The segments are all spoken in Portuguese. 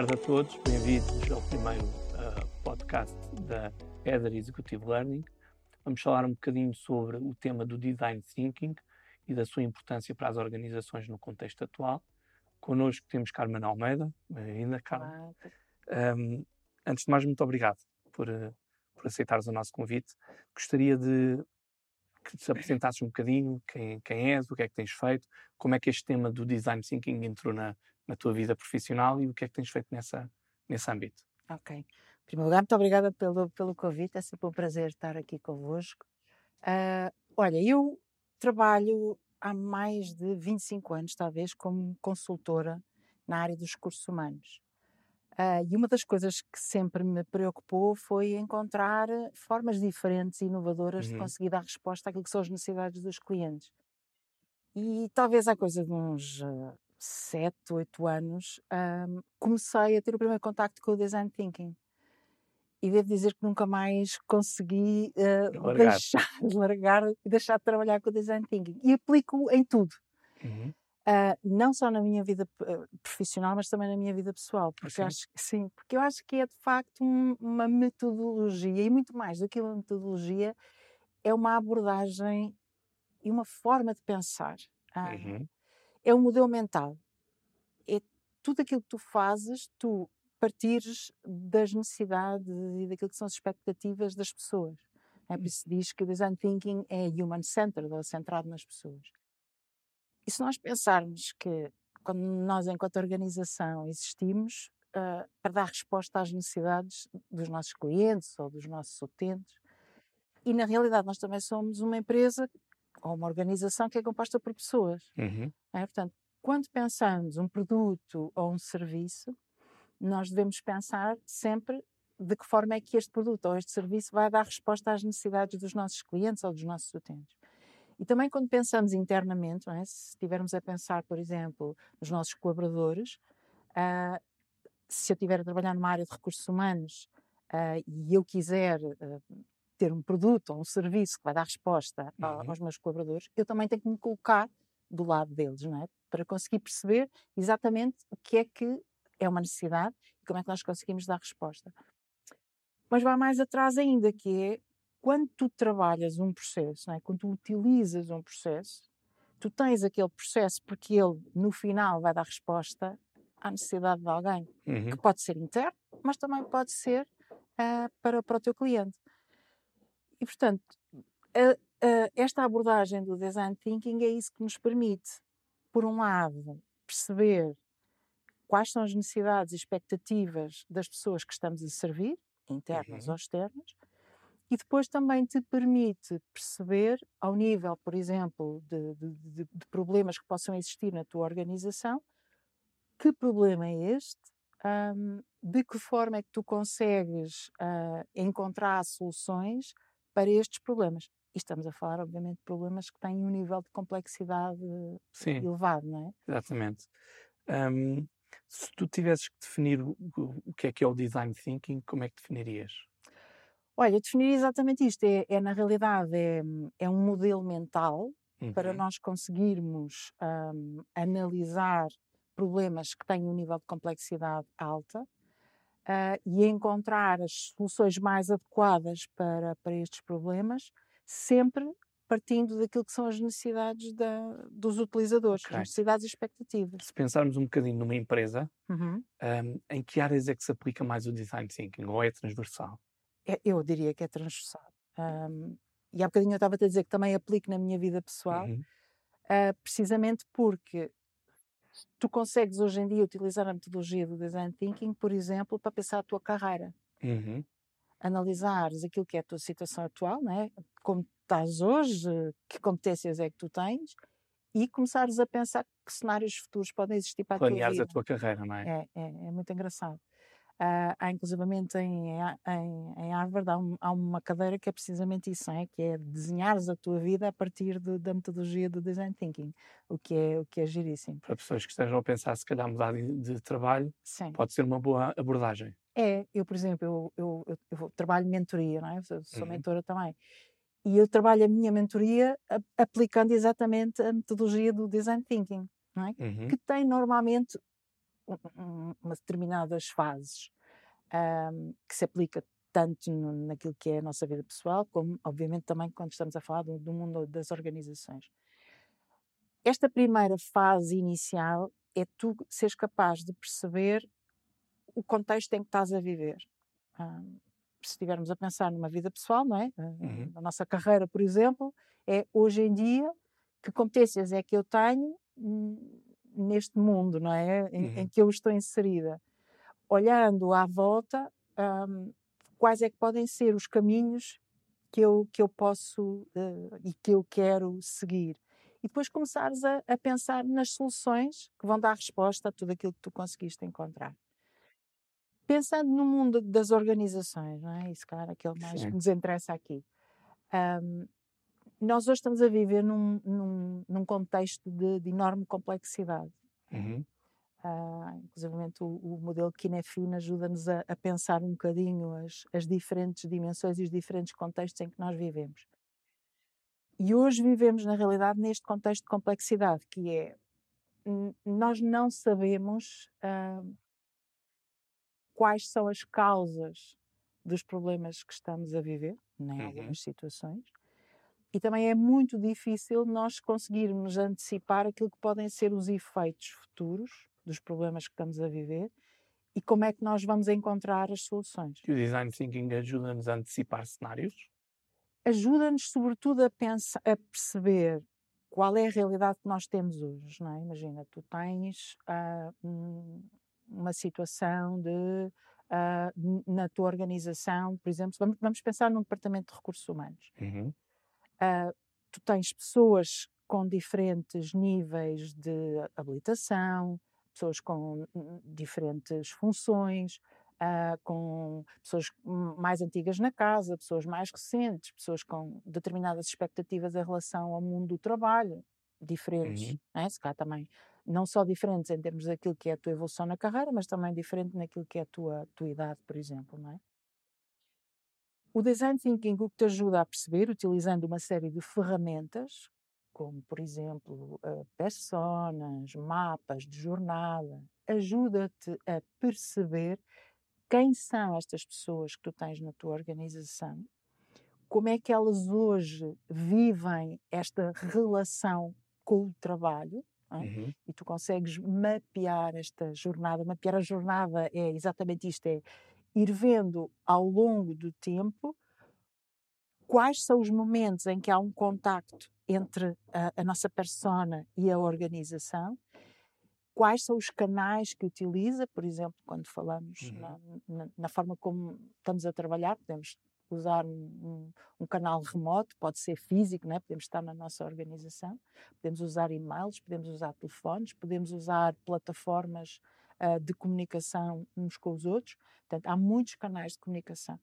tarde a todos, bem-vindos ao primeiro uh, podcast da Ether Executive Learning. Vamos falar um bocadinho sobre o tema do Design Thinking e da sua importância para as organizações no contexto atual. Connosco temos Carmen Almeida, bem-vinda, Carmen. Um, antes de mais, muito obrigado por, uh, por aceitares o nosso convite. Gostaria de que te apresentasses um bocadinho quem, quem és, o que é que tens feito, como é que este tema do Design Thinking entrou na, na tua vida profissional e o que é que tens feito nessa, nesse âmbito. Ok. Em primeiro lugar, muito obrigada pelo, pelo convite, é sempre um prazer estar aqui convosco. Uh, olha, eu trabalho há mais de 25 anos, talvez, como consultora na área dos recursos humanos. Uh, e uma das coisas que sempre me preocupou foi encontrar formas diferentes e inovadoras uhum. de conseguir dar resposta àquilo que são as necessidades dos clientes. E talvez há coisa de uns uh, sete, oito anos, um, comecei a ter o primeiro contacto com o design thinking. E devo dizer que nunca mais consegui uh, largar. deixar de largar e deixar de trabalhar com o design thinking. E aplico em tudo. Uhum. Uh, não só na minha vida profissional, mas também na minha vida pessoal. Porque, acho, sim, porque eu acho que é de facto um, uma metodologia, e muito mais do que uma metodologia, é uma abordagem e uma forma de pensar. Uh, uhum é um modelo mental. É tudo aquilo que tu fazes, tu partires das necessidades e daquilo que são as expectativas das pessoas. É por hum. isso diz que o design thinking é human-centered, ou centrado nas pessoas. E se nós pensarmos que quando nós, enquanto organização, existimos uh, para dar resposta às necessidades dos nossos clientes ou dos nossos utentes, e na realidade nós também somos uma empresa ou uma organização que é composta por pessoas. Uhum. É? Portanto, quando pensamos um produto ou um serviço, nós devemos pensar sempre de que forma é que este produto ou este serviço vai dar resposta às necessidades dos nossos clientes ou dos nossos utentes. E também quando pensamos internamente, é? se estivermos a pensar, por exemplo, nos nossos colaboradores, uh, se eu estiver a trabalhar numa área de recursos humanos uh, e eu quiser uh, ter um produto ou um serviço que vai dar resposta uhum. aos meus colaboradores, eu também tenho que me colocar do lado deles, não é? Para conseguir perceber exatamente o que é que é uma necessidade e como é que nós conseguimos dar resposta. Mas vai mais atrás ainda, que é quando tu trabalhas um processo, é? quando tu utilizas um processo, tu tens aquele processo porque ele, no final, vai dar resposta à necessidade de alguém, uhum. que pode ser interno, mas também pode ser uh, para, para o teu cliente. E, portanto, a, a, esta abordagem do design thinking é isso que nos permite, por um lado, perceber quais são as necessidades e expectativas das pessoas que estamos a servir, internas uhum. ou externas, e depois também te permite perceber, ao nível, por exemplo, de, de, de, problemas que possam existir na tua organização, que problema é este, um, de que forma é que tu consegues uh, encontrar soluções para estes problemas. E estamos a falar, obviamente, de problemas que têm um nível de complexidade Sim, elevado, não é? Exatamente. Um, se tu tivesses que definir o, o, que é que é o design thinking, como é que definirias? Olha, eu definiria exatamente isto. É, é na realidade, é, é, um modelo mental uhum. para nós conseguirmos um, analisar problemas que têm um nível de complexidade alta uh, e encontrar as soluções mais adequadas para, para estes problemas, sempre partindo daquilo que são as necessidades da, dos utilizadores, okay. as necessidades e expectativas. Se pensarmos um bocadinho numa empresa, uhum. um, em que áreas é que se aplica mais o design thinking ou é transversal? É, eu diria que é transversal. Um, e há bocadinho eu estava a dizer que também aplico na minha vida pessoal, uhum. uh, precisamente porque tu consegues hoje em dia utilizar a metodologia do design thinking, por exemplo, para pensar a tua carreira. Uhum. Analisares aquilo que é a tua situação atual, né? como estás hoje, que competências é que tu tens, e começares a pensar que cenários futuros podem existir para a tua vida. Planeares a tua carreira, não é? É, é, é muito engraçado. Uh, há inclusivamente em, em, em Harvard há, um, há, uma cadeira que é precisamente isso, é? que é desenhares a tua vida a partir da metodologia do design thinking, o que é, o que é giríssimo. Para pessoas que estejam a pensar se calhar mudar de, de trabalho, Sim. pode ser uma boa abordagem. É, eu por exemplo, eu, eu, eu, eu trabalho mentoria, não é? Eu sou uhum. mentora também. E eu trabalho a minha mentoria aplicando exatamente a metodologia do design thinking, é? Uhum. Que tem normalmente um, umas determinadas fases um, que se aplica tanto no, naquilo que é a nossa vida pessoal, como, obviamente, também quando estamos a falar do, do mundo das organizações. Esta primeira fase inicial é tu seres capaz de perceber o contexto em que estás a viver. Um, se estivermos a pensar numa vida pessoal, não é? Uhum. A nossa carreira, por exemplo, é hoje em dia que competências é que eu tenho neste mundo, não é? Em, uhum. em que eu estou inserida. Olhando à volta, um, quais é que podem ser os caminhos que eu, que eu posso uh, e que eu quero seguir. E depois começares a, a, pensar nas soluções que vão dar resposta a tudo aquilo que tu conseguiste encontrar. Pensando no mundo das organizações, não é? Isso, cara, aquele mais Sim. que nos interessa aqui. Um, nós hoje estamos a viver num, num, num contexto de, de, enorme complexidade. Uhum. Uh, inclusive o, o, modelo Kinefin ajuda-nos a, a, pensar um bocadinho as, as diferentes dimensões e os diferentes contextos em que nós vivemos. E hoje vivemos, na realidade, neste contexto de complexidade, que é nós não sabemos uh, quais são as causas dos problemas que estamos a viver, em uhum. algumas situações, e também é muito difícil nós conseguirmos antecipar aquilo que podem ser os efeitos futuros dos problemas que estamos a viver e como é que nós vamos encontrar as soluções. E o design thinking ajuda-nos a antecipar cenários? Ajuda-nos, sobretudo, a, pensar, a perceber qual é a realidade que nós temos hoje. Não é? Imagina, tu tens uh, um, uma situação de. Uh, na tua organização, por exemplo, vamos, vamos, pensar num departamento de recursos humanos. Uhum. Uh, tu tens pessoas com diferentes níveis de habilitação, pessoas com diferentes funções, uh, com pessoas mais antigas na casa, pessoas mais recentes, pessoas com determinadas expectativas em relação ao mundo do trabalho, diferentes, uhum. né? se cá também, não só diferentes em termos daquilo que é a tua evolução na carreira, mas também diferente naquilo que é a tua, tua idade, por exemplo, não é? O design thinking o que te ajuda a perceber, utilizando uma série de ferramentas, como por exemplo uh, personas, mapas de jornada, ajuda-te a perceber quem são estas pessoas que tu tens na tua organização, como é que elas hoje vivem esta relação com o trabalho, é? uhum. e tu consegues mapear esta jornada. Mapear a jornada é exatamente isto: é ir vendo ao longo do tempo quais são os momentos em que há um contacto entre a, a nossa persona e a organização, quais são os canais que utiliza, por exemplo, quando falamos uhum. na, na, na, forma como estamos a trabalhar, podemos usar um, um, um, canal remoto, pode ser físico, né? podemos estar na nossa organização, podemos usar e-mails, podemos usar telefones, podemos usar plataformas uh, de comunicação uns com os outros. Portanto, há muitos canais de comunicação.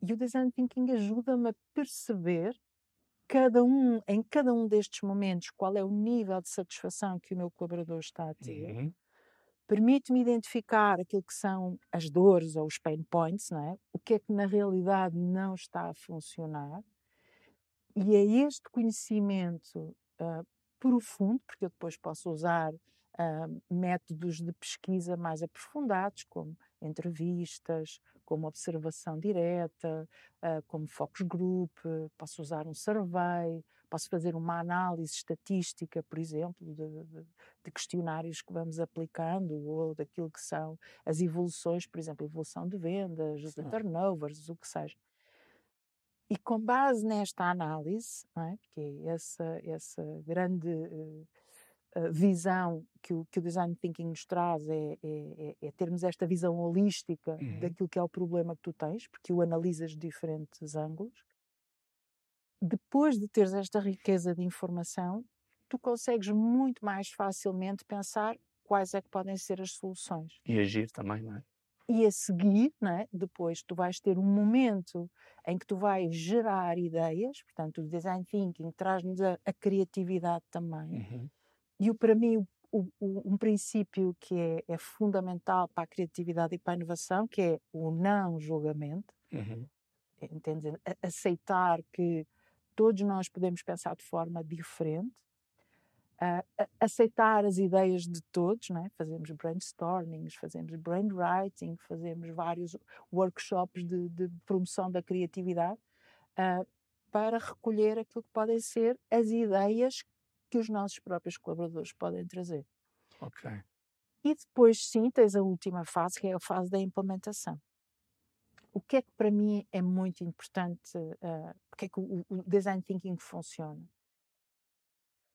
E o design thinking ajuda-me a perceber cada um, em cada um destes momentos, qual é o nível de satisfação que o meu colaborador está a ter. Uhum. Permite-me identificar aquilo que são as dores ou os pain points, não é? O que é que na realidade não está a funcionar. E é este conhecimento uh, profundo, porque eu depois posso usar uh, métodos de pesquisa mais aprofundados, como entrevistas, como observação direta, uh, como focus group, posso usar um survey, posso fazer uma análise estatística, por exemplo, de, de, de, questionários que vamos aplicando ou daquilo que são as evoluções, por exemplo, evolução de vendas, de turnovers, o que seja. E com base nesta análise, é? que é essa, essa grande uh, visão que o, que o design thinking nos traz é, é, é, é termos esta visão holística uhum. daquilo que é o problema que tu tens, porque o analisas de diferentes ângulos. Depois de teres esta riqueza de informação, tu consegues muito mais facilmente pensar quais é que podem ser as soluções. E agir também, não é? E a seguir, não é? depois tu vais ter um momento em que tu vais gerar ideias, portanto o design thinking traz-nos a, a, criatividade também. Uhum e o, para mim, o, o, um princípio que é, é, fundamental para a criatividade e para a inovação, que é o não julgamento, uhum. aceitar que todos nós podemos pensar de forma diferente, uh, aceitar as ideias de todos, não é? fazemos brainstormings, fazemos brainwriting, fazemos vários workshops de, de promoção da criatividade uh, para recolher aquilo que podem ser as ideias que os nossos próprios colaboradores podem trazer. Ok. E depois, sim, tens a última fase, que é a fase da implementação. O que é que para mim é muito importante, uh, porque é que o, o design thinking funciona?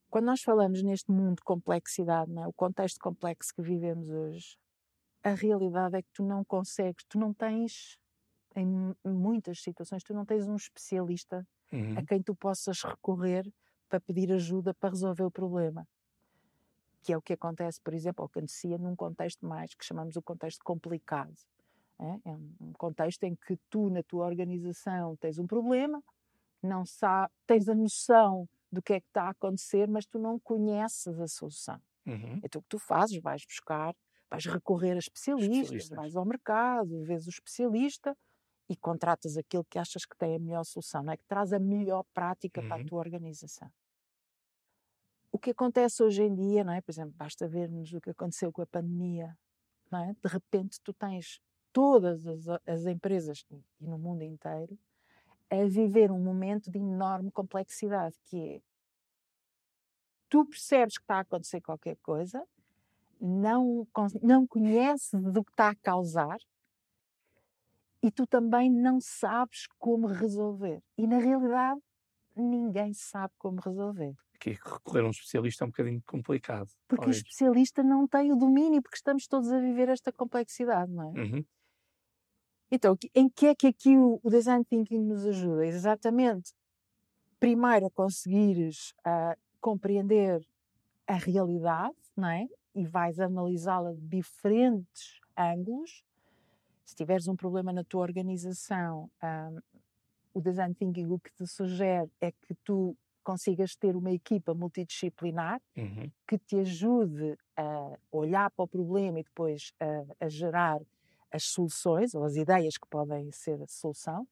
Quando nós falamos neste mundo de complexidade, é? o contexto complexo que vivemos hoje, a realidade é que tu não consegues, tu não tens, em muitas situações, tu não tens um especialista uhum. a quem tu possas recorrer para pedir ajuda para resolver o problema. Que é o que acontece, por exemplo, ou que acontecia num contexto mais que chamamos o contexto complicado. É, é um contexto em que tu, na tua organização, tens um problema, não sabe, tens a noção do que é que está a acontecer, mas tu não conheces a solução. Uhum. Então o que tu fazes? Vais buscar, vais recorrer a especialistas, especialistas. vais ao mercado, vês o especialista e contratas aquilo que achas que tem a melhor solução, não é? que traz a melhor prática uhum. para a uhum. tua organização. Que acontece hoje em dia, não é? Por exemplo, basta vermos o que aconteceu com a pandemia, não é? De repente tu tens todas as, as empresas e no mundo inteiro a viver um momento de enorme complexidade, que é tu percebes que está a acontecer qualquer coisa, não, não conheces do que está a causar e tu também não sabes como resolver. E na realidade, ninguém sabe como resolver. Aqui recorrer a um especialista é um bocadinho complicado. Porque talvez. o especialista não tem o domínio, porque estamos todos a viver esta complexidade, não é? Uhum. Então, em que é que aqui o, o design thinking nos ajuda? Exatamente, primeiro a conseguires uh, compreender a realidade, não é? E vais analisá-la de diferentes ângulos. Se tiveres um problema na tua organização, um, ah, o design thinking o que te sugere é que tu consigas ter uma equipa multidisciplinar uhum. que te ajude a olhar para o problema e depois a, a gerar as soluções ou as ideias que podem ser a solução.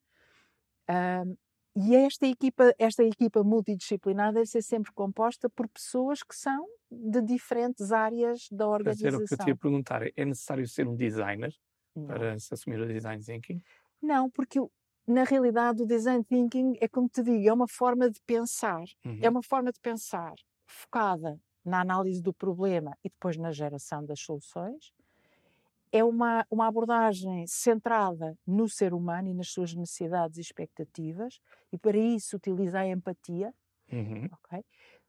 Um, e esta equipa, esta equipa multidisciplinar deve ser sempre composta por pessoas que são de diferentes áreas da organização. Era o que eu te ia perguntar. É necessário ser um designer Não. para se assumir o design thinking? Não, porque na realidade o design thinking é como te digo, é uma forma de pensar. É uhum. É uma forma de pensar focada na análise do problema e depois na geração das soluções é uma, uma abordagem centrada no ser humano e nas suas necessidades e expectativas, e para isso utiliza a empatia. Uhum. Okay?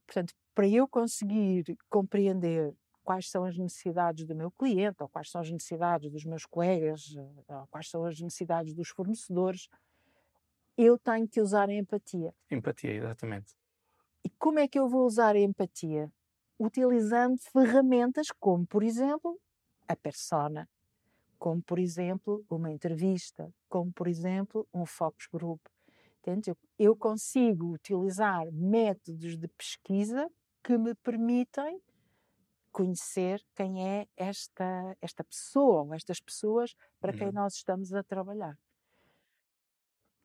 Portanto, para eu conseguir compreender quais são as necessidades do meu cliente, ou quais são as necessidades dos meus colegas, ou quais são as necessidades dos fornecedores, eu tenho que usar a empatia. Empatia, exatamente. E como é que eu vou usar a empatia? Utilizando ferramentas como, por exemplo, a persona, como por exemplo uma entrevista, como por exemplo um focus group. Entende? Eu consigo utilizar métodos de pesquisa que me permitem conhecer quem é esta, esta pessoa ou estas pessoas para quem uhum. nós estamos a trabalhar.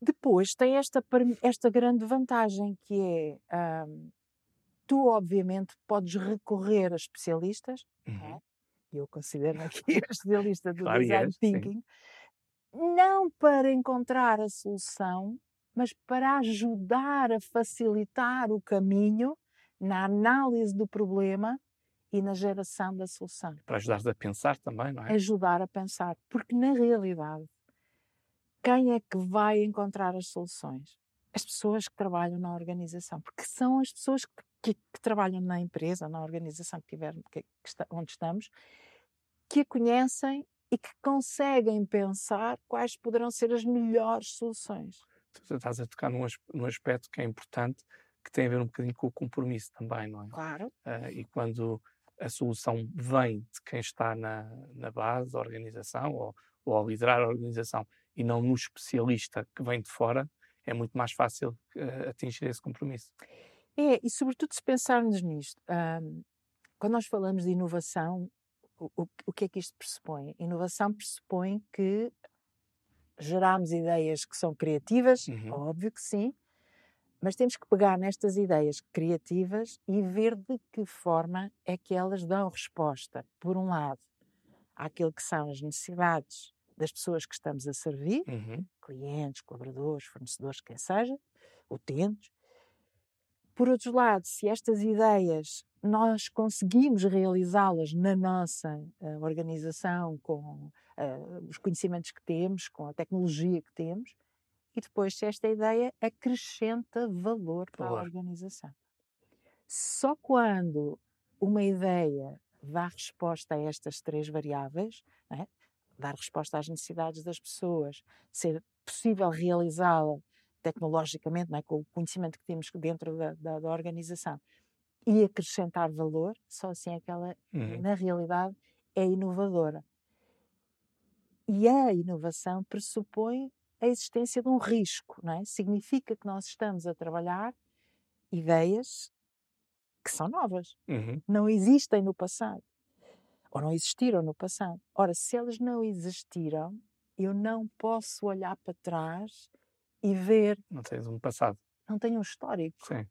Depois tem esta, esta grande vantagem que é um, tu obviamente podes recorrer a especialistas, é? uhum eu considero aqui a especialista do claro, design thinking, sim. não para encontrar a solução, mas para ajudar a facilitar o caminho na análise do problema e na geração da solução. Para ajudar a pensar também, não é? Ajudar a pensar, porque na realidade, quem é que vai encontrar as soluções? As pessoas que trabalham na organização, porque são as pessoas que, que, que trabalham na empresa, na organização que tiver, que, está, onde estamos, que a conhecem e que conseguem pensar quais poderão ser as melhores soluções. Tu estás a tocar num, num aspecto que é importante, que tem a ver um bocadinho com o compromisso também, não é? Claro. Uh, e quando a solução vem de quem está na, na base da organização ou, ou a liderar a organização e não no especialista que vem de fora, é muito mais fácil uh, atingir esse compromisso. É, e sobretudo se pensarmos nisto, um, quando nós falamos de inovação, o, o, que é que isto pressupõe? Inovação pressupõe que geramos ideias que são criativas, uhum. óbvio que sim, Mas temos que pegar nestas ideias criativas e ver de que forma é que elas dão resposta, por um lado, àquilo que são as necessidades das pessoas que estamos a servir, Uhum. clientes, colaboradores, fornecedores, quem seja, utentes. Por outro lado, se estas ideias nós conseguimos realizá-las na nossa uh, organização, com uh, os conhecimentos que temos, com a tecnologia que temos, e depois se esta ideia acrescenta valor para a organização. Só quando uma ideia dá resposta a estas três variáveis, é? dar resposta às necessidades das pessoas, ser possível realizá-la tecnologicamente, não é? com o conhecimento que temos dentro da, da, da organização, e acrescentar valor, só assim é que ela, Uhum. na realidade, é inovadora. E a inovação pressupõe a existência de um risco, não é? Significa que nós estamos a trabalhar ideias que são novas, Uhum. não existem no passado, ou não existiram no passado. Ora, se elas não existiram, eu não posso olhar para trás e ver, Não tens um passado. não tenho um histórico. Sim.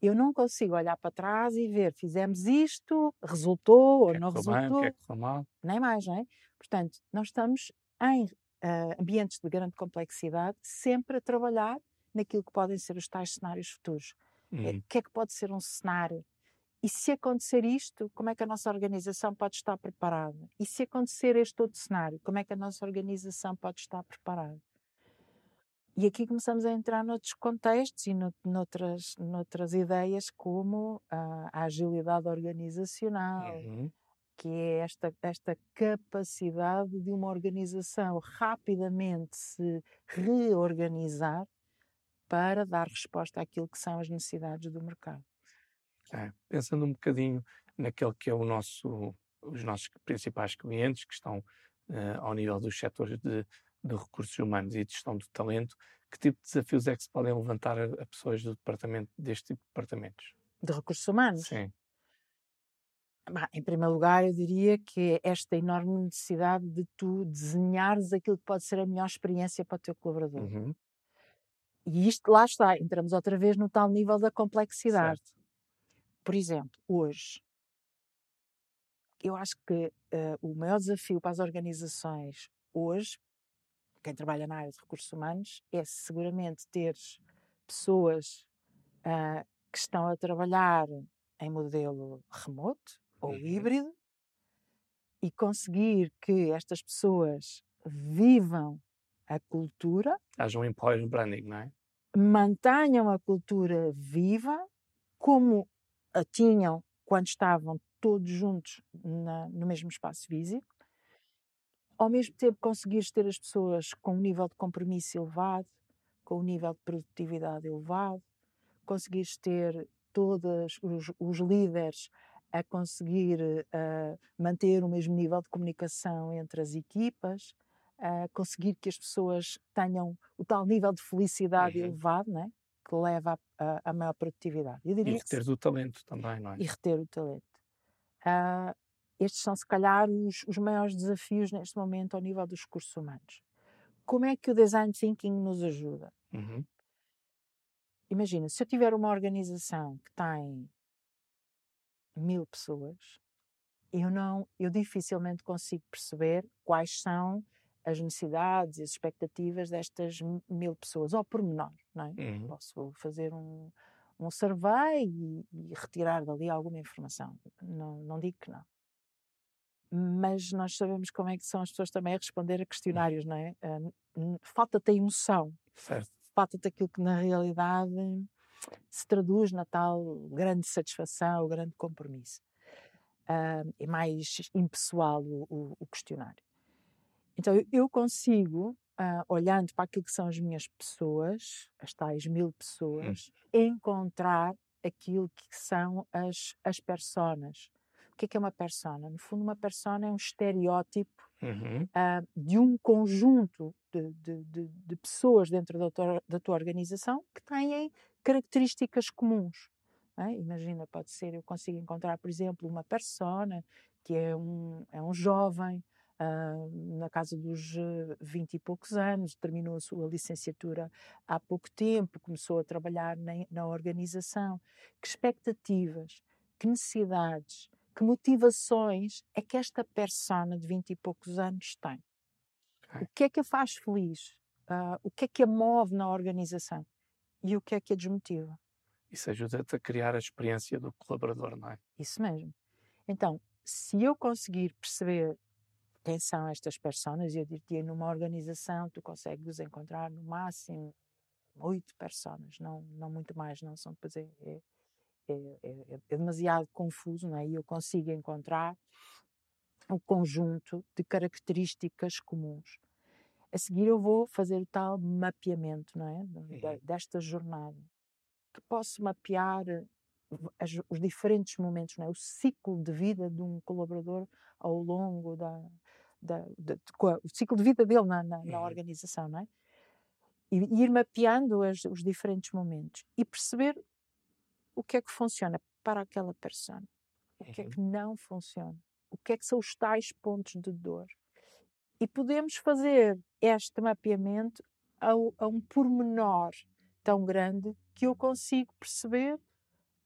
Eu não consigo olhar para trás e ver, fizemos isto, resultou ou Quer não correu bem, resultou, quer correu mal. nem mais, não é? Portanto, nós estamos em ah, ambientes de grande complexidade, sempre a trabalhar naquilo que podem ser os tais cenários futuros. É, Uhum. O que é que pode ser um cenário? E se acontecer isto, como é que a nossa organização pode estar preparada? E se acontecer este outro cenário, como é que a nossa organização pode estar preparada? E aqui começamos a entrar noutros contextos e no, noutras, noutras ideias, como a, a agilidade organizacional, Uhum. Que é esta, esta capacidade de uma organização rapidamente se reorganizar para dar resposta àquilo que são as necessidades do mercado. É, pensando um bocadinho naquele que é o nosso, os nossos principais clientes, que estão eh, ao nível dos setores de, de recursos humanos e de gestão de talento, que tipo de desafios é que se podem levantar a, a pessoas do departamento, deste tipo de departamentos? De recursos humanos? Sim. Bah, em primeiro lugar, eu diria que é esta enorme necessidade de tu desenhares aquilo que pode ser a melhor experiência para o teu colaborador. Uhum. E isto, lá está, entramos outra vez no tal nível da complexidade. Certo. Por exemplo, hoje, eu acho que eh, o maior desafio para as organizações hoje, quem trabalha na área de recursos humanos, é seguramente ter pessoas ah, que estão a trabalhar em modelo remoto ou Uhum. híbrido e conseguir que estas pessoas vivam a cultura Haja um employer branding, não é? mantenham a cultura viva como a tinham quando estavam todos juntos na- no mesmo espaço físico, ao mesmo tempo conseguires ter as pessoas com um nível de compromisso elevado, com um nível de produtividade elevado, conseguires ter todos os, os líderes a conseguir eh, manter o mesmo nível de comunicação entre as equipas, a conseguir que as pessoas tenham o tal nível de felicidade Uhum. elevado, né? que leva a maior produtividade. E reter o talento também, não é? e reter o talento. Ah, estes são, se calhar, os, os maiores desafios neste momento ao nível dos recursos humanos. Como é que o design thinking nos ajuda? Uhum. Imagina, se eu tiver uma organização que tem mil pessoas, eu não, eu dificilmente consigo perceber quais são as necessidades e as expectativas destas mil pessoas, ao pormenor, não é? Uhum. Posso fazer um, um survey e, e retirar dali alguma informação. Não, não digo que não. Mas nós sabemos como é que são as pessoas também a responder a questionários, não é? Falta-te a emoção, falta-te aquilo que na realidade se traduz na tal grande satisfação, grande compromisso. Ah, é mais impessoal o, o- o questionário. Então eu- eu consigo, ah, olhando para aquilo que são as minhas pessoas, as tais mil pessoas, encontrar aquilo que são as, as personas. O que é que é uma persona? No fundo, uma persona é um estereótipo Uhum. ah, de um conjunto de, de- de- de pessoas dentro da tua, da tua organização que têm características comuns. é? Imagina, pode ser, eu consigo encontrar, por exemplo, uma persona que é um, é um jovem uh, na casa dos vinte e poucos anos, terminou a sua licenciatura há pouco tempo, começou a trabalhar na, na organização. Que expectativas, que necessidades, que motivações é que esta persona de vinte e poucos anos tem? O que é que a faz feliz? Uh, o que é que a move na organização? E o que é que a desmotiva? Isso ajuda-te a criar a experiência do colaborador, não é? Isso mesmo. Então, se eu conseguir perceber quem são estas pessoas, eu diria numa organização tu consegues encontrar no máximo oito pessoas, não, não muito mais, não são depois é, é, é, é, é demasiado confuso, não é? E eu consigo encontrar um conjunto de características comuns. A seguir eu vou fazer o tal mapeamento, não é? Uhum. Desta jornada. Que posso mapear as, os diferentes momentos, não é? O ciclo de vida de um colaborador ao longo da, da, da de, o ciclo de vida dele na, na, na uhum. organização, não é? E, ir mapeando as, os diferentes momentos e perceber o que é que funciona para aquela pessoa, o que uhum. é que não funciona, o que é que são os tais pontos de dor. E podemos fazer este mapeamento a, a um pormenor tão grande que eu consigo perceber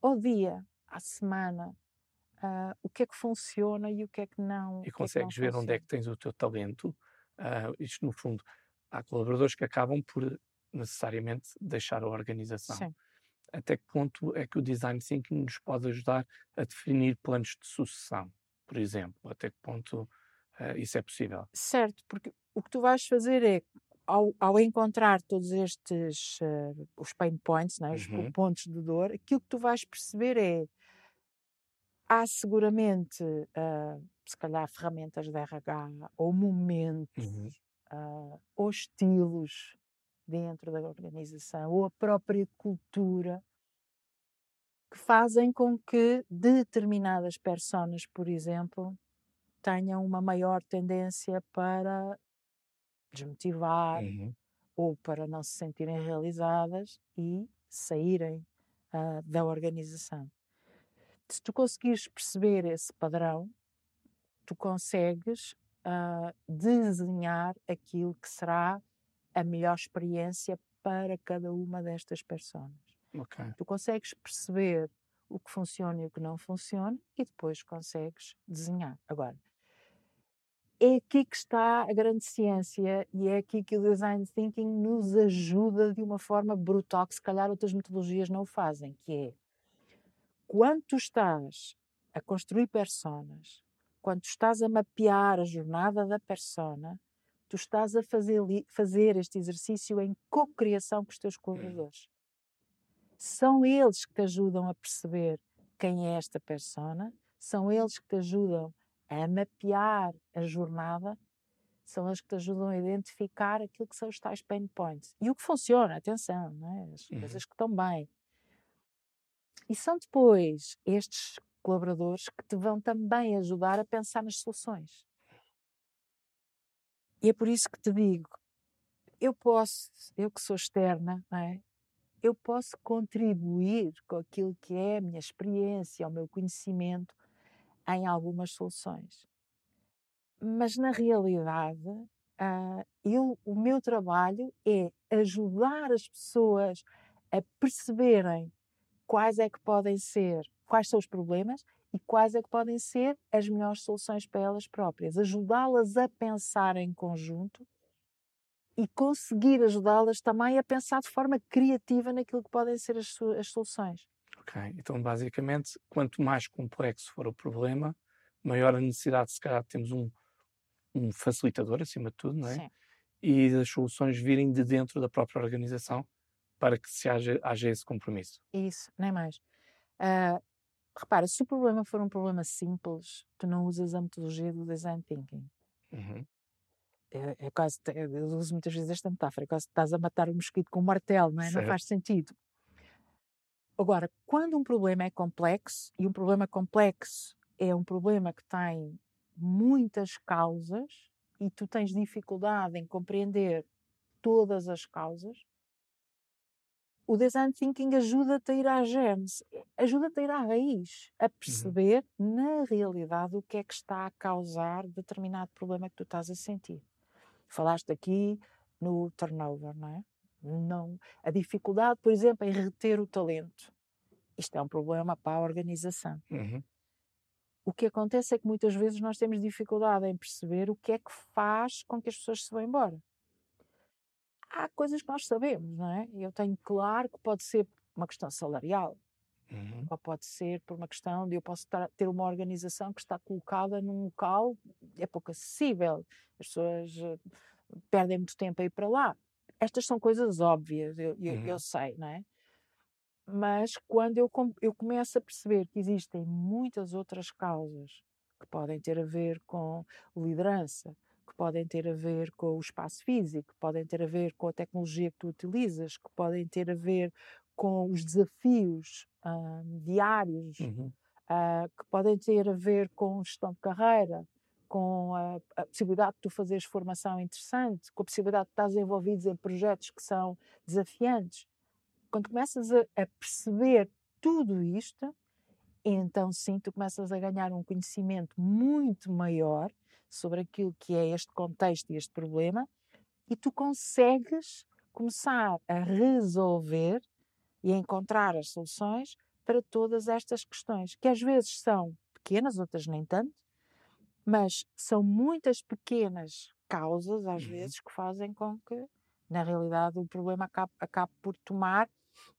ao dia, à semana, uh, o que é que funciona e o que é que não. E consegues é ver funciona. onde é que tens o teu talento. Uh, isto, no fundo, há colaboradores que acabam por necessariamente deixar a organização. Sim. Até que ponto é que o design thinking nos pode ajudar a definir planos de sucessão, por exemplo? Até que ponto uh, isso é possível? Certo, porque o que tu vais fazer é ao, ao, encontrar todos estes uh, os pain points, né, os uhum. pontos de dor, aquilo que tu vais perceber é há seguramente uh, se calhar ferramentas de RH ou momentos uhum. uh, ou estilos dentro da organização ou a própria cultura que fazem com que determinadas personas, por exemplo, tenham uma maior tendência para desmotivar uhum. ou para não se sentirem realizadas e saírem uh, da organização. Se tu conseguires perceber esse padrão, tu consegues uh, desenhar aquilo que será a melhor experiência para cada uma destas pessoas. Okay. Tu consegues perceber o que funciona e o que não funciona e depois consegues desenhar. Agora, é aqui que está a grande ciência e é aqui que o design thinking nos ajuda de uma forma brutal que se calhar outras metodologias não o fazem, que é quando tu estás a construir personas, quando tu estás a mapear a jornada da persona, tu estás a fazer, fazer este exercício em co-criação com os teus hum. colaboradores. São eles que te ajudam a perceber quem é esta persona, são eles que te ajudam a mapear a jornada, são eles que te ajudam a identificar aquilo que são os tais pain points. E o que funciona, atenção, é? as uhum. coisas que estão bem. E são depois estes colaboradores que te vão também ajudar a pensar nas soluções. E é por isso que te digo, eu posso, eu que sou externa, é? eu posso contribuir com aquilo que é a minha experiência, o meu conhecimento, em algumas soluções. Mas na realidade, uh, eu, o meu trabalho é ajudar as pessoas a perceberem quais é que podem ser, quais são os problemas e quais é que podem ser as melhores soluções para elas próprias. Ajudá-las a pensar em conjunto e conseguir ajudá-las também a pensar de forma criativa naquilo que podem ser as, as soluções. Ok, então basicamente, quanto mais complexo for o problema, maior a necessidade, se calhar, temos um, um facilitador acima de tudo, não é? Sim. E as soluções virem de dentro da própria organização para que se haja, haja esse compromisso. Isso, nem mais. Uh, repara, se o problema for um problema simples, tu não usas a metodologia do design thinking. Uhum. É, é, quase, eu uso muitas vezes esta metáfora, é quase estás a matar um mosquito com um martelo, não é? Certo. Não faz sentido. Agora, quando um problema é complexo, e um problema complexo é um problema que tem muitas causas, e tu tens dificuldade em compreender todas as causas, o design thinking ajuda-te a ir à gênese. ajuda-te a ir à raiz, a perceber uhum. na realidade o que é que está a causar determinado problema que tu estás a sentir. Falaste aqui no turnover, não é? Não, a dificuldade, por exemplo, em reter o talento. Isto é um problema para a organização. Uhum. O que acontece é que muitas vezes nós temos dificuldade em perceber o que é que faz com que as pessoas se vão embora. Há coisas que nós sabemos, não é? Eu tenho claro que pode ser uma questão salarial, uhum. ou pode ser por uma questão de eu posso ter uma organização que está colocada num local é pouco acessível, as pessoas eh, perdem muito tempo a ir para lá. Estas são coisas óbvias, eu, eu, uhum. eu sei, não é? Mas quando eu, eu começo a perceber que existem muitas outras causas que podem ter a ver com liderança, que podem ter a ver com o espaço físico, que podem ter a ver com a tecnologia que tu utilizas, que podem ter a ver com os desafios uh, diários, uhum. uh, que podem ter a ver com gestão de carreira, com a, a, possibilidade de tu fazeres formação interessante, com a possibilidade de estás envolvidos em projetos que são desafiantes. Quando começas a, a perceber tudo isto, então sim, tu começas a ganhar um conhecimento muito maior sobre aquilo que é este contexto e este problema, e tu consegues começar a resolver e a encontrar as soluções para todas estas questões, que às vezes são pequenas, outras nem tanto, mas são muitas pequenas causas, às uhum. vezes, que fazem com que, na realidade, o problema acabe, acabe por tomar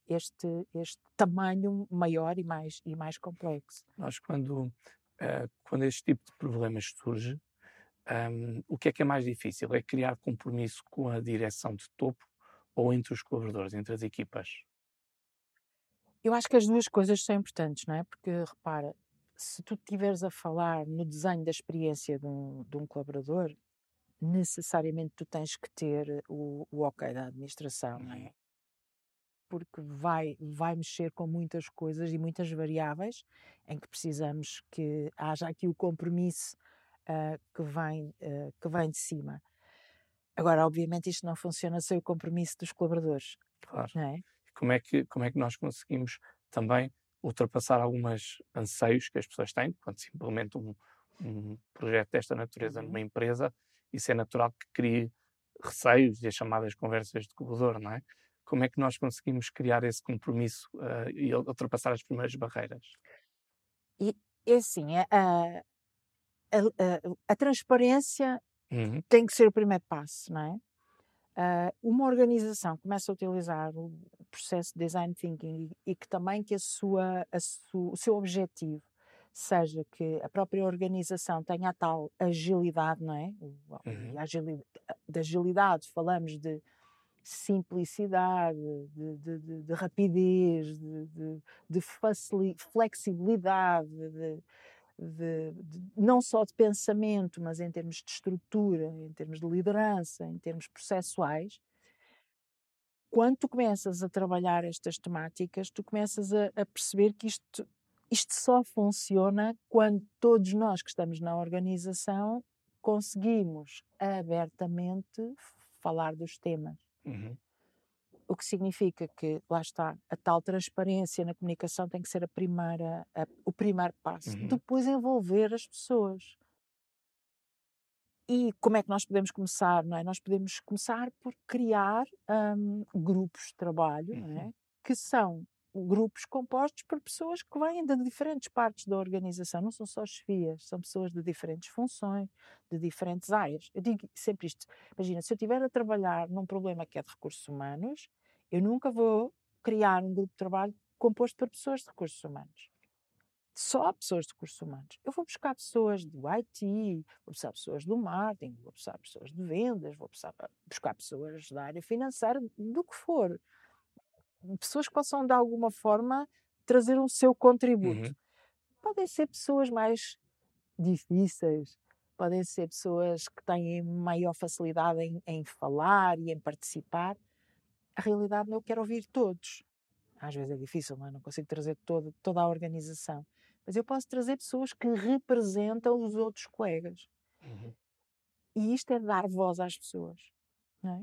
este, este tamanho maior e mais, e mais complexo. Nós, quando, uh, quando este tipo de problemas surge, um, o que é que é mais difícil? É criar compromisso com a direção de topo ou entre os colaboradores, entre as equipas? Eu acho que as duas coisas são importantes, não é? Porque, repara, se tu estiveres a falar no desenho da experiência de um, de um colaborador, necessariamente tu tens que ter o, o ok da administração, não é? Uhum porque vai, vai mexer com muitas coisas e muitas variáveis em que precisamos que haja aqui o compromisso uh, que, vem, uh, que vem de cima. Agora, obviamente, isto não funciona sem o compromisso dos colaboradores. Claro. Não é? Como é, que, como é que nós conseguimos também ultrapassar alguns anseios que as pessoas têm quando se implementa um, um projeto desta natureza uhum. numa empresa? Isso é natural que crie receios e as chamadas conversas de corredor, não é? como é que nós conseguimos criar esse compromisso uh, e ultrapassar as primeiras barreiras? E, é assim, a, a, a, a transparência uhum. tem que ser o primeiro passo, não é? Uh, uma organização começa a utilizar o processo de design thinking e, e que também que a sua, a su, o seu objetivo seja que a própria organização tenha a tal agilidade, não é? Uhum. Agilidade, de agilidade falamos de simplicidade, de, de, de, de rapidez, de, flexibilidade, não só de pensamento, mas em termos de estrutura, em termos de liderança, em termos processuais. Quando tu começas a trabalhar estas temáticas, tu começas a, a perceber que isto, isto só funciona quando todos nós que estamos na organização conseguimos abertamente falar dos temas. Uhum. O que significa que, lá está, a tal transparência na comunicação tem que ser a primeira, a, o primeiro passo. Uhum. Depois envolver as pessoas. E como é que nós podemos começar? Não é? Nós podemos começar por criar um, grupos de trabalho uhum. é? que são grupos compostos por pessoas que vêm de diferentes partes da organização, não são só chefias, são pessoas de diferentes funções, de diferentes áreas. Eu digo sempre isto: imagina, se eu estiver a trabalhar num problema que é de recursos humanos, eu nunca vou criar um grupo de trabalho composto por pessoas de recursos humanos. Só pessoas de recursos humanos. Eu vou buscar pessoas do IT, vou buscar pessoas do marketing, vou buscar pessoas de vendas, vou buscar, buscar pessoas da área financeira, do que for pessoas que possam de alguma forma trazer o seu contributo. Uhum. Podem ser pessoas mais difíceis, podem ser pessoas que têm maior facilidade em, em falar e em participar. A realidade não eu quero ouvir todos. Às vezes é difícil, não, é? não consigo trazer todo, toda a organização. Mas eu posso trazer pessoas que representam os outros colegas. Uhum. E isto é dar voz às pessoas. É?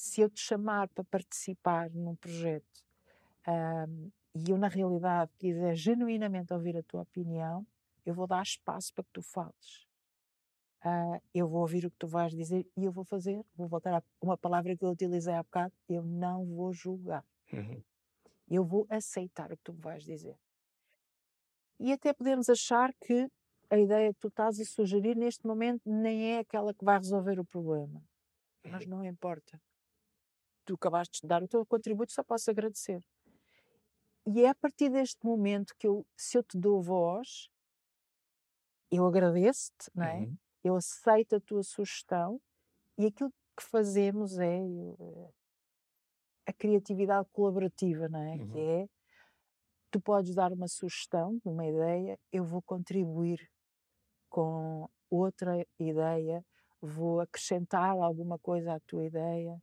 se eu te chamar para participar num projeto um, e eu, na realidade, quiser genuinamente ouvir a tua opinião, eu vou dar espaço para que tu fales. Uh, eu vou ouvir o que tu vais dizer e eu vou fazer, vou voltar a uma palavra que eu utilizei há bocado, eu não vou julgar. Uhum. Eu vou aceitar o que tu vais dizer. E até podemos achar que a ideia que tu estás a sugerir neste momento nem é aquela que vai resolver o problema. Mas não importa. Tu acabaste de dar o teu contributo, só posso agradecer. E é a partir deste momento que eu, se eu te dou voz, eu agradeço-te, não é? Uhum eu aceito a tua sugestão e aquilo que fazemos é eh, a criatividade colaborativa, não é? Uhum. Que é tu podes dar uma sugestão, uma ideia, eu vou contribuir com outra ideia, vou acrescentar alguma coisa à tua ideia,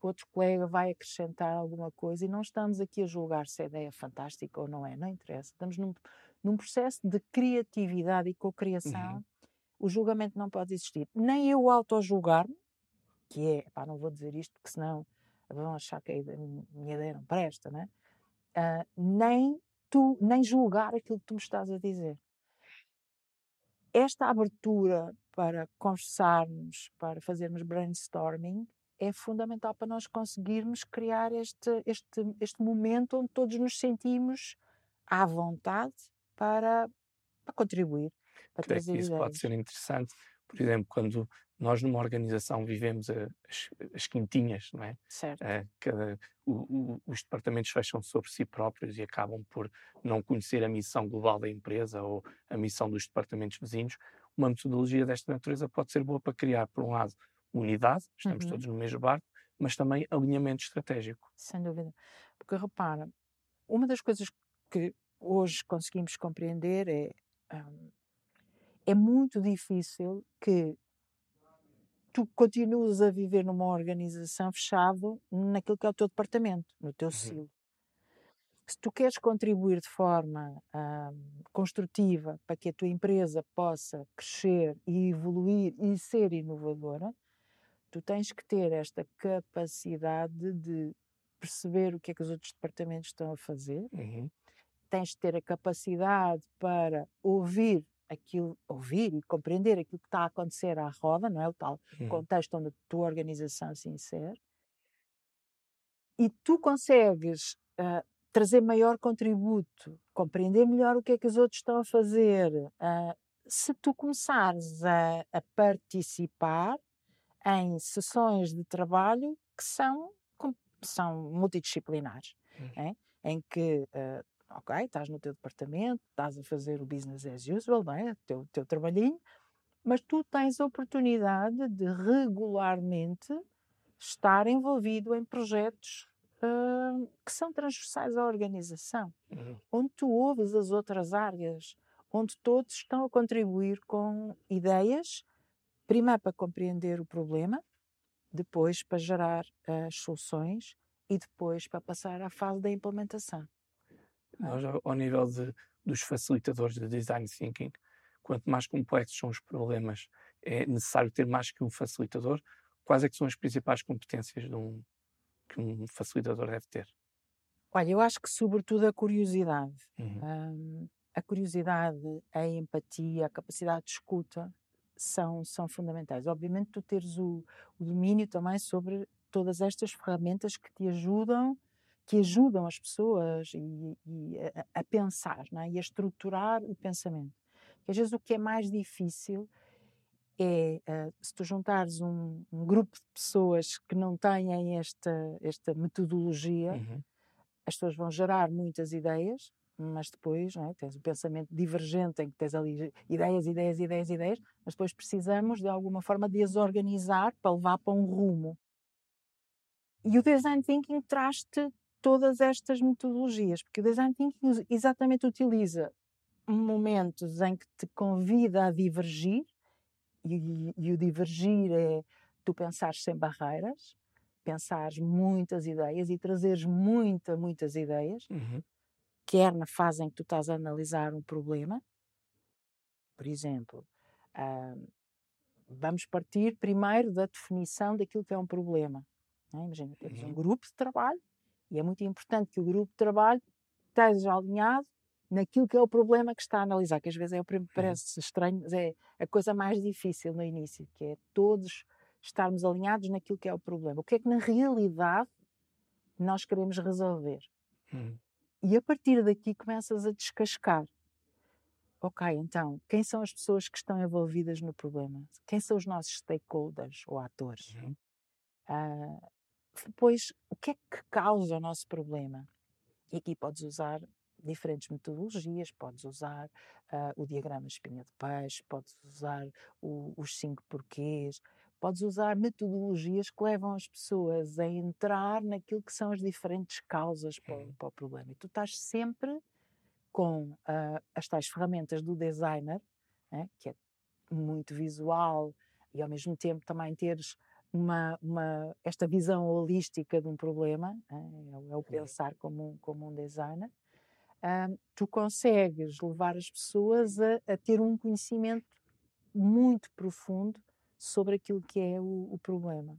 outro colega vai acrescentar alguma coisa e não estamos aqui a julgar se a ideia é fantástica ou não é, não interessa. Estamos num, num processo de criatividade e co-criação uhum o julgamento não pode existir. Nem eu auto-julgar-me, que é, pá, não vou dizer isto porque senão vão achar que a minha ideia não presta, né? Uh, nem tu, nem julgar aquilo que tu me estás a dizer. Esta abertura para conversarmos, para fazermos brainstorming, é fundamental para nós conseguirmos criar este, este, este momento onde todos nos sentimos à vontade para, para contribuir para Creio que isso ideias. pode ser interessante, por exemplo, quando nós numa organização vivemos as, as quintinhas, não é? Certo. Uh, cada, o, o, os departamentos fecham sobre si próprios e acabam por não conhecer a missão global da empresa ou a missão dos departamentos vizinhos. Uma metodologia desta natureza pode ser boa para criar, por um lado, unidade, estamos uhum. todos no mesmo barco, mas também alinhamento estratégico. Sem dúvida. Porque repara, uma das coisas que hoje conseguimos compreender é um, é muito difícil que tu continues a viver numa organização fechado naquilo que é o teu departamento, no teu uhum. silo. Se tu queres contribuir de forma hum, construtiva para que a tua empresa possa crescer e evoluir e ser inovadora, tu tens que ter esta capacidade de perceber o que é que os outros departamentos estão a fazer, uhum. tens de ter a capacidade para ouvir aquilo, ouvir e compreender aquilo que está a acontecer à roda, não é? O tal uhum. contexto onde a tua organização se insere. E tu consegues uh, trazer maior contributo, compreender melhor o que é que os outros estão a fazer, uh, se tu começares a, a, participar em sessões de trabalho que são, são multidisciplinares, uhum. é? em que uh, ok, estás no teu departamento, estás a fazer o business as usual, não é? O teu, teu trabalhinho, mas tu tens a oportunidade de regularmente estar envolvido em projetos uh, que são transversais à organização, uhum. onde tu ouves as outras áreas, onde todos estão a contribuir com ideias, primeiro para compreender o problema, depois para gerar as soluções e depois para passar à fase da implementação. Nós, ao nível de, dos facilitadores de design thinking, quanto mais complexos são os problemas, é necessário ter mais que um facilitador. Quais é que são as principais competências um, que um facilitador deve ter? Olha, eu acho que sobretudo a curiosidade. Uhum. Um, a curiosidade, a empatia, a capacidade de escuta são, são fundamentais. Obviamente, tu teres o, o domínio também sobre todas estas ferramentas que te ajudam que ajudam as pessoas e, e a, a, pensar é? e a estruturar o pensamento. Porque às vezes o que é mais difícil é uh, se tu juntares um, um, grupo de pessoas que não têm esta, esta metodologia, uhum. as pessoas vão gerar muitas ideias, mas depois é? tens o pensamento divergente em que tens ali ideias, ideias, ideias, ideias, mas depois precisamos de alguma forma de as organizar para levar para um rumo. E o design thinking traz-te todas estas metodologias, porque o design thinking exatamente utiliza momentos em que te convida a divergir, e, e o divergir é tu pensares sem barreiras, pensares muitas ideias e trazeres muita, muitas ideias, uhum. quer na fase em que tu estás a analisar um problema, por exemplo, uh, vamos partir primeiro da definição daquilo que é um problema. É? Imagina, temos uhum. um grupo de trabalho e é muito importante que o grupo de trabalho esteja alinhado naquilo que é o problema que está a analisar, que às vezes é o primeiro, parece estranho, mas é a coisa mais difícil no início, que é todos estarmos alinhados naquilo que é o problema. O que é que na realidade nós queremos resolver? Hum. E a partir daqui começas a descascar. Ok, então, quem são as pessoas que estão envolvidas no problema? Quem são os nossos stakeholders ou atores? Uhum. Uh, depois, o que é que causa o nosso problema? E aqui podes usar diferentes metodologias, podes usar uh, o diagrama espinha de peixe, podes usar o, os cinco porquês, podes usar metodologias que levam as pessoas a entrar naquilo que são as diferentes causas para, uhum. para o problema. E tu estás sempre com uh, as tais ferramentas do designer, né, que é muito visual e ao mesmo tempo também teres uma, uma, esta visão holística de um problema, né, é, é o pensar como, como um designer, uh, tu consegues levar as pessoas a, a, ter um conhecimento muito profundo sobre aquilo que é o, o problema.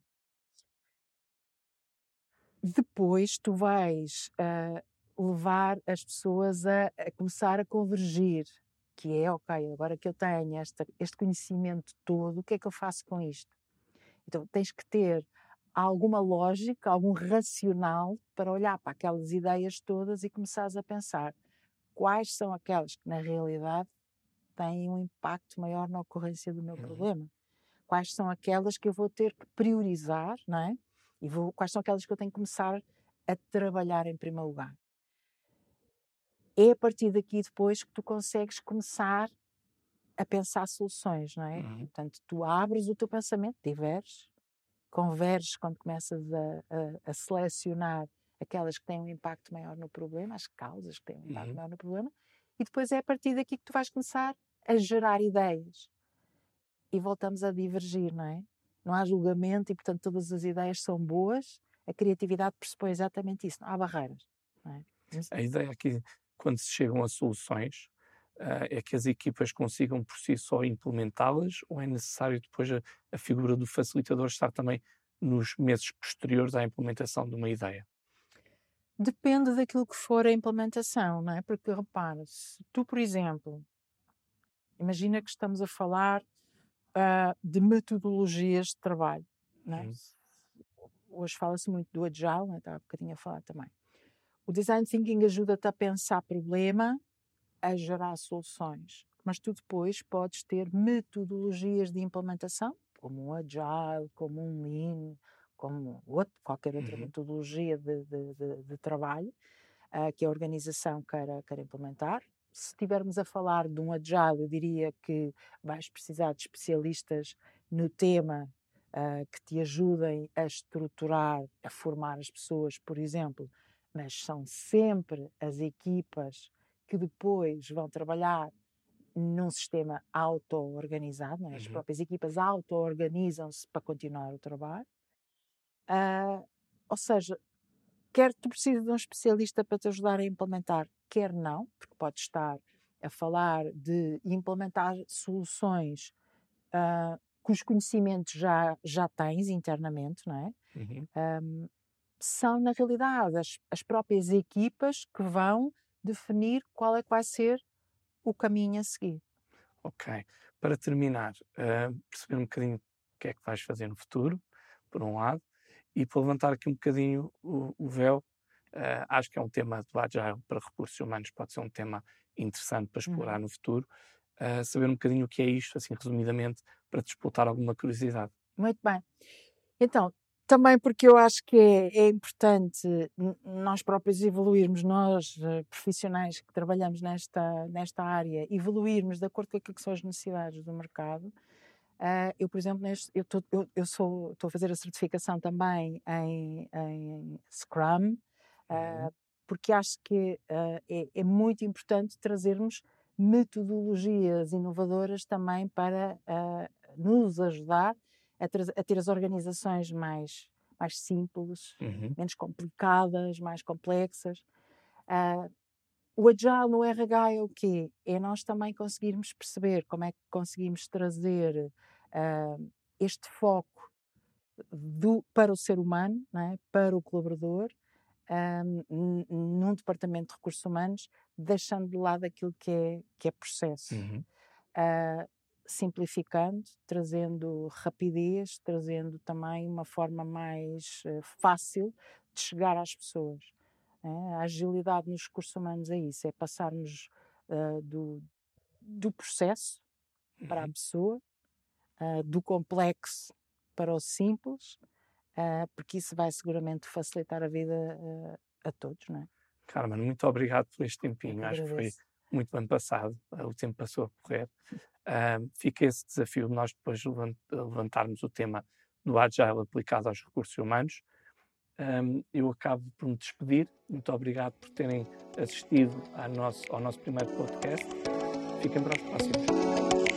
Depois tu vais uh, levar as pessoas a, a, começar a convergir, que é, ok, agora que eu tenho esta, este conhecimento todo, o que é que eu faço com isto? Então tens que ter alguma lógica, algum racional para olhar para aquelas ideias todas e começares a pensar quais são aquelas que na realidade têm um impacto maior na ocorrência do meu uhum. problema. Quais são aquelas que eu vou ter que priorizar, não é? E vou, quais são aquelas que eu tenho que começar a trabalhar em primeiro lugar. É a partir daqui depois que tu consegues começar a pensar soluções, não é? Uhum. Portanto, tu abres o teu pensamento, diverges, converges quando começas a, a, a, selecionar aquelas que têm um impacto maior no problema, as causas que têm um impacto uhum. maior no problema, e depois é a partir daqui que tu vais começar a gerar ideias. E voltamos a divergir, não é? Não há julgamento e, portanto, todas as ideias são boas. A criatividade pressupõe exatamente isso. Não há barreiras. Não é? A ideia aqui, quando se chegam a soluções, é que as equipas consigam por si só implementá-las ou é necessário depois a, a figura do facilitador estar também nos meses posteriores à implementação de uma ideia? Depende daquilo que for a implementação, não é? Porque repara, se tu, por exemplo, imagina que estamos a falar uh, de metodologias de trabalho, não é? Hoje fala-se muito do Agile, né? estava um bocadinho a falar também. O Design Thinking ajuda-te a pensar problema a gerar soluções. Mas tu depois podes ter metodologias de implementação, como um Agile, como um Lean, como outro, qualquer outra uhum. metodologia de, de, de, de trabalho uh, que a organização queira, queira implementar. Se estivermos a falar de um Agile, eu diria que vais precisar de especialistas no tema uh, que te ajudem a estruturar, a formar as pessoas, por exemplo, mas são sempre as equipas que depois vão trabalhar num sistema auto-organizado, é? as uhum. próprias equipas auto-organizam-se para continuar o trabalho. Uh, ou seja, quer tu precisas de um especialista para te ajudar a implementar, quer não, porque pode estar a falar de implementar soluções uh, cujos conhecimentos já, já tens internamente, não é? Uhum. Um, são, na realidade, as, as próprias equipas que vão definir qual é que vai ser o caminho a seguir. Ok. Para terminar, uh, perceber um bocadinho o que é que vais fazer no futuro, por um lado, e para levantar aqui um bocadinho o, o véu, uh, acho que é um tema do Agile para recursos humanos, pode ser um tema interessante para explorar uhum. no futuro. Uh, saber um bocadinho o que é isto, assim, resumidamente, para disputar alguma curiosidade. Muito bem. Então, também porque eu acho que é, é importante nós próprios evoluirmos, nós eh, profissionais que trabalhamos nesta, nesta área, evoluirmos de acordo com aquilo que são as necessidades do mercado. Uh, eu, por exemplo, neste, eu, tô, eu, eu sou, estou a fazer a certificação também em, em Scrum, uh, uhum. porque acho que uh, é, é, muito importante trazermos metodologias inovadoras também para nos ajudar a, ter, a ter as organizações mais, mais simples, uhum. menos complicadas, mais complexas. Uh, o Agile no RH é o quê? É nós também conseguirmos perceber como é que conseguimos trazer uh, este foco do, para o ser humano, é? para o colaborador, um, num departamento de recursos humanos, deixando de lado aquilo que é, que é processo. Uhum. Uh, simplificando, trazendo rapidez, trazendo também uma forma mais uh, fácil de chegar às pessoas. É? A agilidade nos recursos humanos é isso, é passarmos uh, do, do processo uhum. para a uhum. pessoa, uh, do complexo para o simples, porque isso vai seguramente facilitar a vida a todos, não é? Carmen, muito obrigado por este tempinho. Acho que foi muito bem passado. O tempo passou a correr. Fica esse desafio de nós depois levantarmos o tema do Agile aplicado aos recursos humanos. Um, eu acabo por me despedir. Muito obrigado por terem assistido ao nosso, ao nosso primeiro podcast. Fiquem para os próximos.